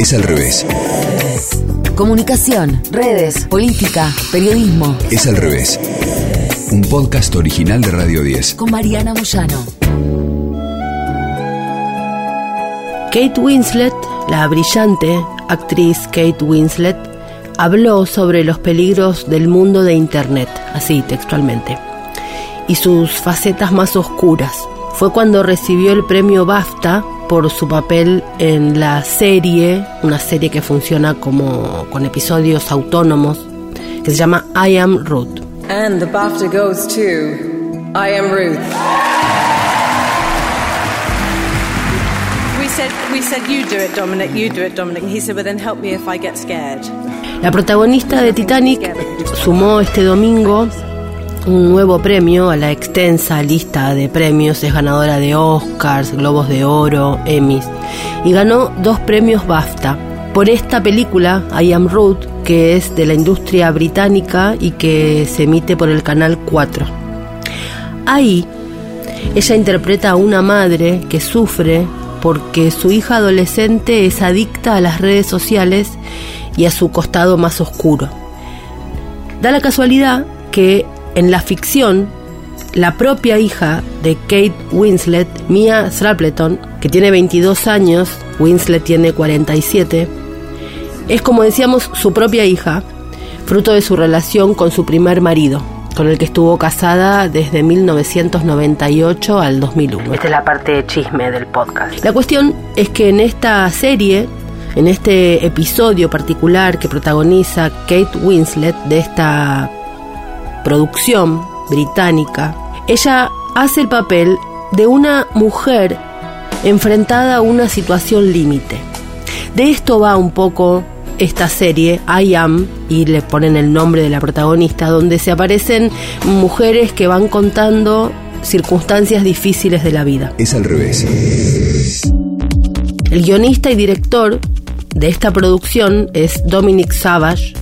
Es al revés. Comunicación, redes, política, periodismo. Es al revés. Un podcast original de Radio 10. Con Mariana Moyano. Kate Winslet, la brillante actriz Kate Winslet, habló sobre los peligros del mundo de Internet, así textualmente, y sus facetas más oscuras. Fue cuando recibió el premio BAFTA por su papel en la serie, una serie que funciona como con episodios autónomos, que se llama I Am Ruth. And the BAFTA goes to I Am Ruth. We said, we said, you do it, Dominic, you do it, Dominic. And he said, well, then help me if I get scared. La protagonista de Titanic sumó este domingo un nuevo premio a la extensa lista de premios. Es ganadora de Oscars, Globos de Oro, Emmys. Y ganó dos premios BAFTA por esta película, I Am Ruth, que es de la industria británica y que se emite por el canal 4. Ahí, ella interpreta a una madre que sufre porque su hija adolescente es adicta a las redes sociales y a su costado más oscuro. Da la casualidad que en la ficción, la propia hija de Kate Winslet, Mia Stapleton, que tiene 22 años, Winslet tiene 47, es como decíamos su propia hija, fruto de su relación con su primer marido, con el que estuvo casada desde 1998 al 2001. Esta es la parte de chisme del podcast. La cuestión es que en esta serie, en este episodio particular que protagoniza Kate Winslet de esta producción británica, ella hace el papel de una mujer enfrentada a una situación límite. De esto va un poco esta serie, I Am, y le ponen el nombre de la protagonista, donde se aparecen mujeres que van contando circunstancias difíciles de la vida. Es al revés. El guionista y director de esta producción es Dominic Savage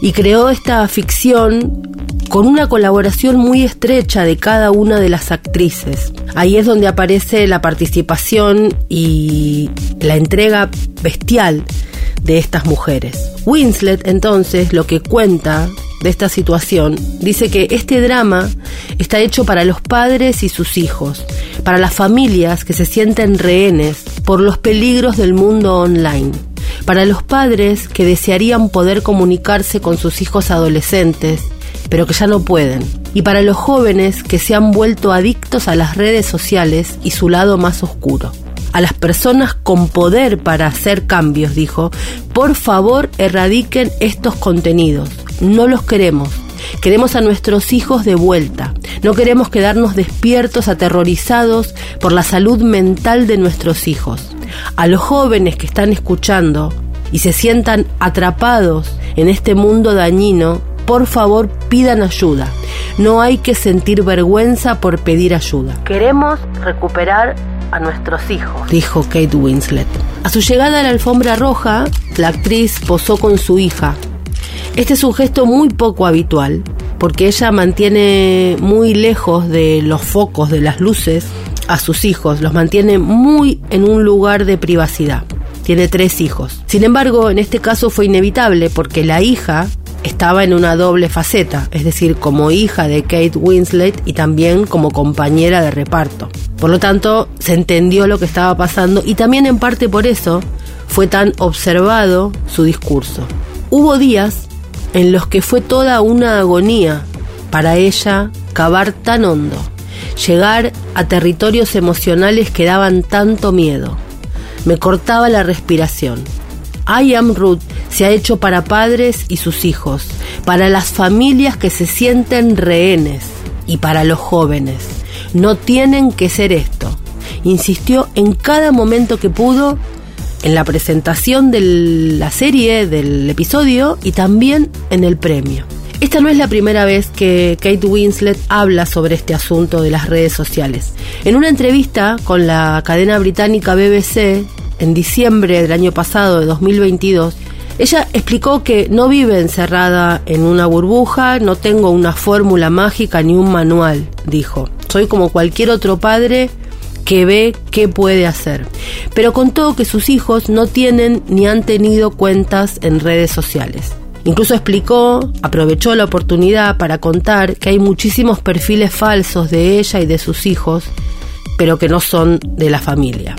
y creó esta ficción con una colaboración muy estrecha de cada una de las actrices. Ahí es donde aparece la participación y la entrega bestial de estas mujeres. Winslet entonces lo que cuenta de esta situación dice que este drama está hecho para los padres y sus hijos, para las familias que se sienten rehenes por los peligros del mundo online, para los padres que desearían poder comunicarse con sus hijos adolescentes pero que ya no pueden. Y para los jóvenes que se han vuelto adictos a las redes sociales y su lado más oscuro. A las personas con poder para hacer cambios, dijo, por favor erradiquen estos contenidos. No los queremos. Queremos a nuestros hijos de vuelta. No queremos quedarnos despiertos, aterrorizados por la salud mental de nuestros hijos. A los jóvenes que están escuchando y se sientan atrapados en este mundo dañino, por favor pidan ayuda. No hay que sentir vergüenza por pedir ayuda. Queremos recuperar a nuestros hijos, dijo Kate Winslet. A su llegada a la alfombra roja, la actriz posó con su hija. Este es un gesto muy poco habitual, porque ella mantiene muy lejos de los focos, de las luces, a sus hijos, los mantiene muy en un lugar de privacidad. Tiene tres hijos. Sin embargo, en este caso fue inevitable porque la hija estaba en una doble faceta, es decir, como hija de Kate Winslet y también como compañera de reparto. Por lo tanto, se entendió lo que estaba pasando y también en parte por eso fue tan observado su discurso. Hubo días en los que fue toda una agonía para ella cavar tan hondo, llegar a territorios emocionales que daban tanto miedo. Me cortaba la respiración. I Am Ruth se ha hecho para padres y sus hijos, para las familias que se sienten rehenes y para los jóvenes. No tienen que ser esto. Insistió en cada momento que pudo en la presentación de la serie, del episodio y también en el premio. Esta no es la primera vez que Kate Winslet habla sobre este asunto de las redes sociales. En una entrevista con la cadena británica BBC en diciembre del año pasado, de 2022, ella explicó que no vive encerrada en una burbuja, no tengo una fórmula mágica ni un manual, dijo. Soy como cualquier otro padre que ve qué puede hacer. Pero contó que sus hijos no tienen ni han tenido cuentas en redes sociales. Incluso explicó, aprovechó la oportunidad para contar que hay muchísimos perfiles falsos de ella y de sus hijos, pero que no son de la familia.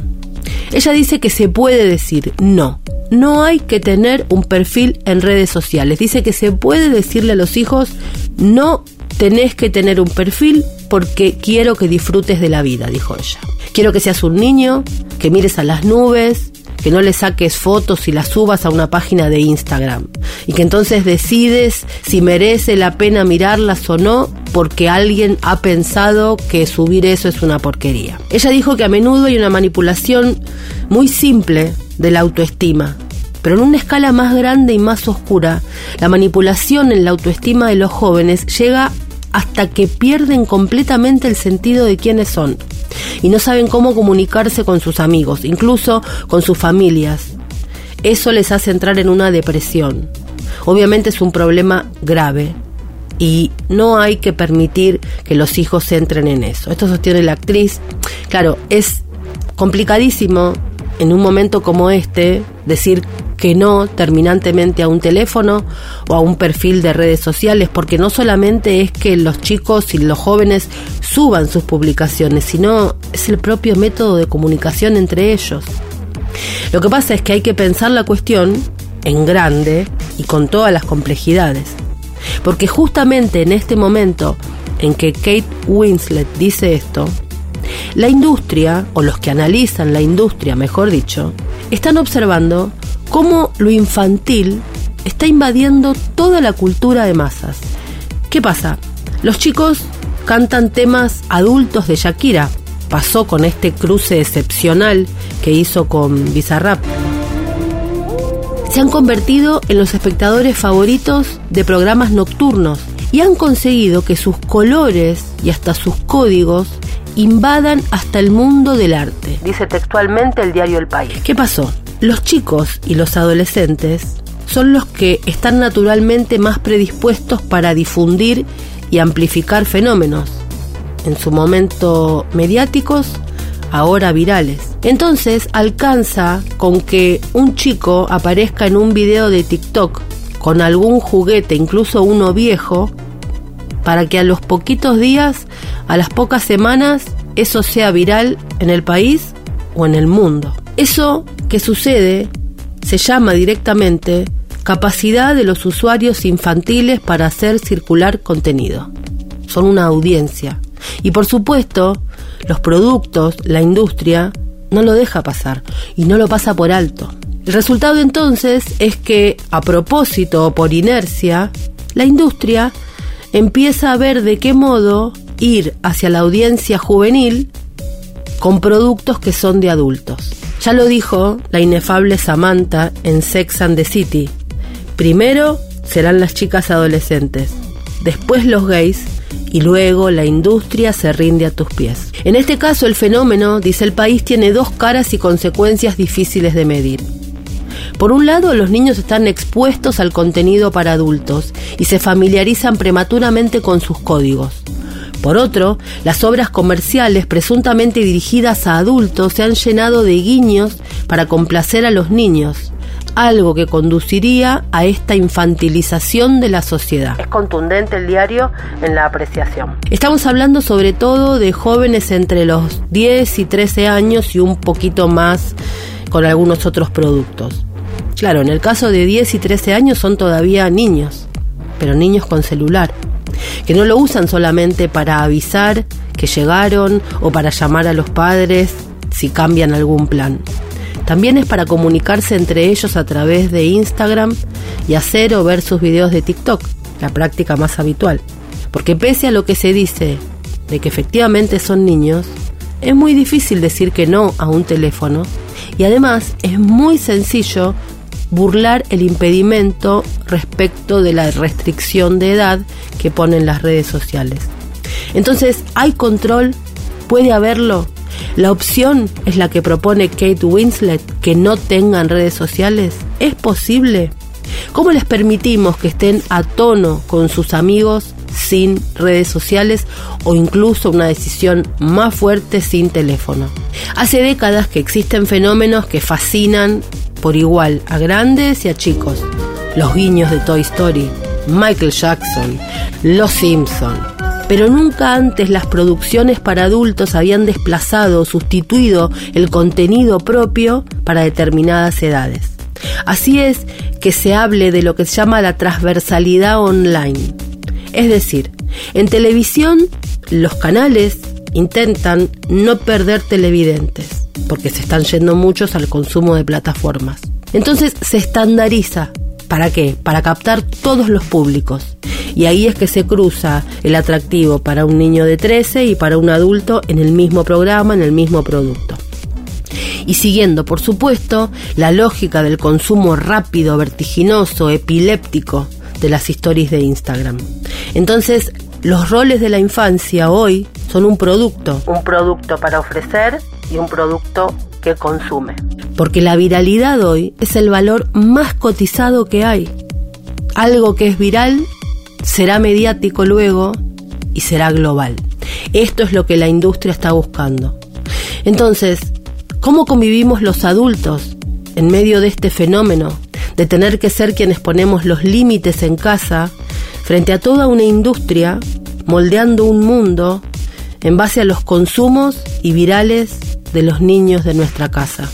Ella dice que se puede decir no. No hay que tener un perfil en redes sociales. Dice que se puede decirle a los hijos no tenés que tener un perfil porque quiero que disfrutes de la vida, dijo ella. Quiero que seas un niño, que mires a las nubes, que no le saques fotos y las subas a una página de Instagram. Y que entonces decides si merece la pena mirarlas o no porque alguien ha pensado que subir eso es una porquería. Ella dijo que a menudo hay una manipulación muy simple de la autoestima. Pero en una escala más grande y más oscura, la manipulación en la autoestima de los jóvenes llega hasta que pierden completamente el sentido de quiénes son y no saben cómo comunicarse con sus amigos, incluso con sus familias. Eso les hace entrar en una depresión. Obviamente es un problema grave y no hay que permitir que los hijos entren en eso. Esto sostiene la actriz. Claro, es complicadísimo en un momento como este decir que no terminantemente a un teléfono o a un perfil de redes sociales, porque no solamente es que los chicos y los jóvenes suban sus publicaciones, sino es el propio método de comunicación entre ellos. Lo que pasa es que hay que pensar la cuestión en grande y con todas las complejidades. Porque justamente en este momento en que Kate Winslet dice esto, la industria, o los que analizan la industria, mejor dicho, están observando cómo lo infantil está invadiendo toda la cultura de masas. ¿Qué pasa? Los chicos cantan temas adultos de Shakira. Pasó con este cruce excepcional que hizo con Bizarrap. Se han convertido en los espectadores favoritos de programas nocturnos y han conseguido que sus colores y hasta sus códigos invadan hasta el mundo del arte, dice textualmente el diario El País. ¿Qué pasó? Los chicos y los adolescentes son los que están naturalmente más predispuestos para difundir y amplificar fenómenos, en su momento mediáticos, ahora virales. Entonces alcanza con que un chico aparezca en un video de TikTok con algún juguete, incluso uno viejo, para que a los poquitos días, a las pocas semanas, eso sea viral en el país o en el mundo. Eso que sucede se llama directamente capacidad de los usuarios infantiles para hacer circular contenido. Son una audiencia. Y por supuesto, los productos, la industria, no lo deja pasar y no lo pasa por alto. El resultado entonces es que, a propósito o por inercia, la industria empieza a ver de qué modo ir hacia la audiencia juvenil con productos que son de adultos. Ya lo dijo la inefable Samantha en Sex and the City. Primero serán las chicas adolescentes, después los gays y luego la industria se rinde a tus pies. En este caso el fenómeno, dice el país, tiene dos caras y consecuencias difíciles de medir. Por un lado, los niños están expuestos al contenido para adultos y se familiarizan prematuramente con sus códigos. Por otro, las obras comerciales presuntamente dirigidas a adultos se han llenado de guiños para complacer a los niños, algo que conduciría a esta infantilización de la sociedad. Es contundente el diario en la apreciación. Estamos hablando sobre todo de jóvenes entre los 10 y 13 años y un poquito más con algunos otros productos. Claro, en el caso de 10 y 13 años son todavía niños, pero niños con celular que no lo usan solamente para avisar que llegaron o para llamar a los padres si cambian algún plan. También es para comunicarse entre ellos a través de Instagram y hacer o ver sus videos de TikTok, la práctica más habitual. Porque pese a lo que se dice de que efectivamente son niños, es muy difícil decir que no a un teléfono y además es muy sencillo burlar el impedimento respecto de la restricción de edad que ponen las redes sociales. Entonces, ¿hay control? ¿Puede haberlo? La opción es la que propone Kate Winslet, que no tengan redes sociales. ¿Es posible? ¿Cómo les permitimos que estén a tono con sus amigos sin redes sociales o incluso una decisión más fuerte sin teléfono. Hace décadas que existen fenómenos que fascinan por igual a grandes y a chicos. Los guiños de Toy Story, Michael Jackson, Los Simpson. Pero nunca antes las producciones para adultos habían desplazado o sustituido el contenido propio para determinadas edades. Así es que se hable de lo que se llama la transversalidad online. Es decir, en televisión los canales intentan no perder televidentes, porque se están yendo muchos al consumo de plataformas. Entonces se estandariza. ¿Para qué? Para captar todos los públicos. Y ahí es que se cruza el atractivo para un niño de 13 y para un adulto en el mismo programa, en el mismo producto y siguiendo, por supuesto, la lógica del consumo rápido, vertiginoso, epiléptico de las stories de Instagram. Entonces, los roles de la infancia hoy son un producto. Un producto para ofrecer y un producto que consume. Porque la viralidad hoy es el valor más cotizado que hay. Algo que es viral será mediático luego y será global. Esto es lo que la industria está buscando. Entonces, ¿Cómo convivimos los adultos en medio de este fenómeno de tener que ser quienes ponemos los límites en casa frente a toda una industria moldeando un mundo en base a los consumos y virales de los niños de nuestra casa?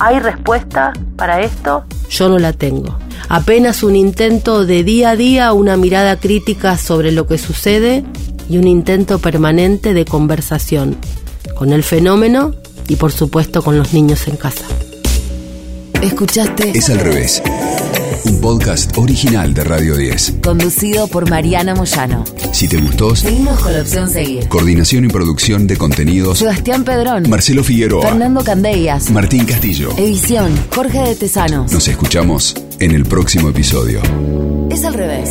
¿Hay respuesta para esto? Yo no la tengo. Apenas un intento de día a día, una mirada crítica sobre lo que sucede y un intento permanente de conversación con el fenómeno y por supuesto con los niños en casa. Escuchaste Es al revés. Un podcast original de Radio 10. Conducido por Mariana Moyano. Si te gustó, Seguimos con la opción seguir. coordinación y producción de contenidos, Sebastián Pedrón. Marcelo Figueroa, Fernando Candellas. Martín Castillo. Edición Jorge de Tesanos. Nos escuchamos en el próximo episodio. Es al revés.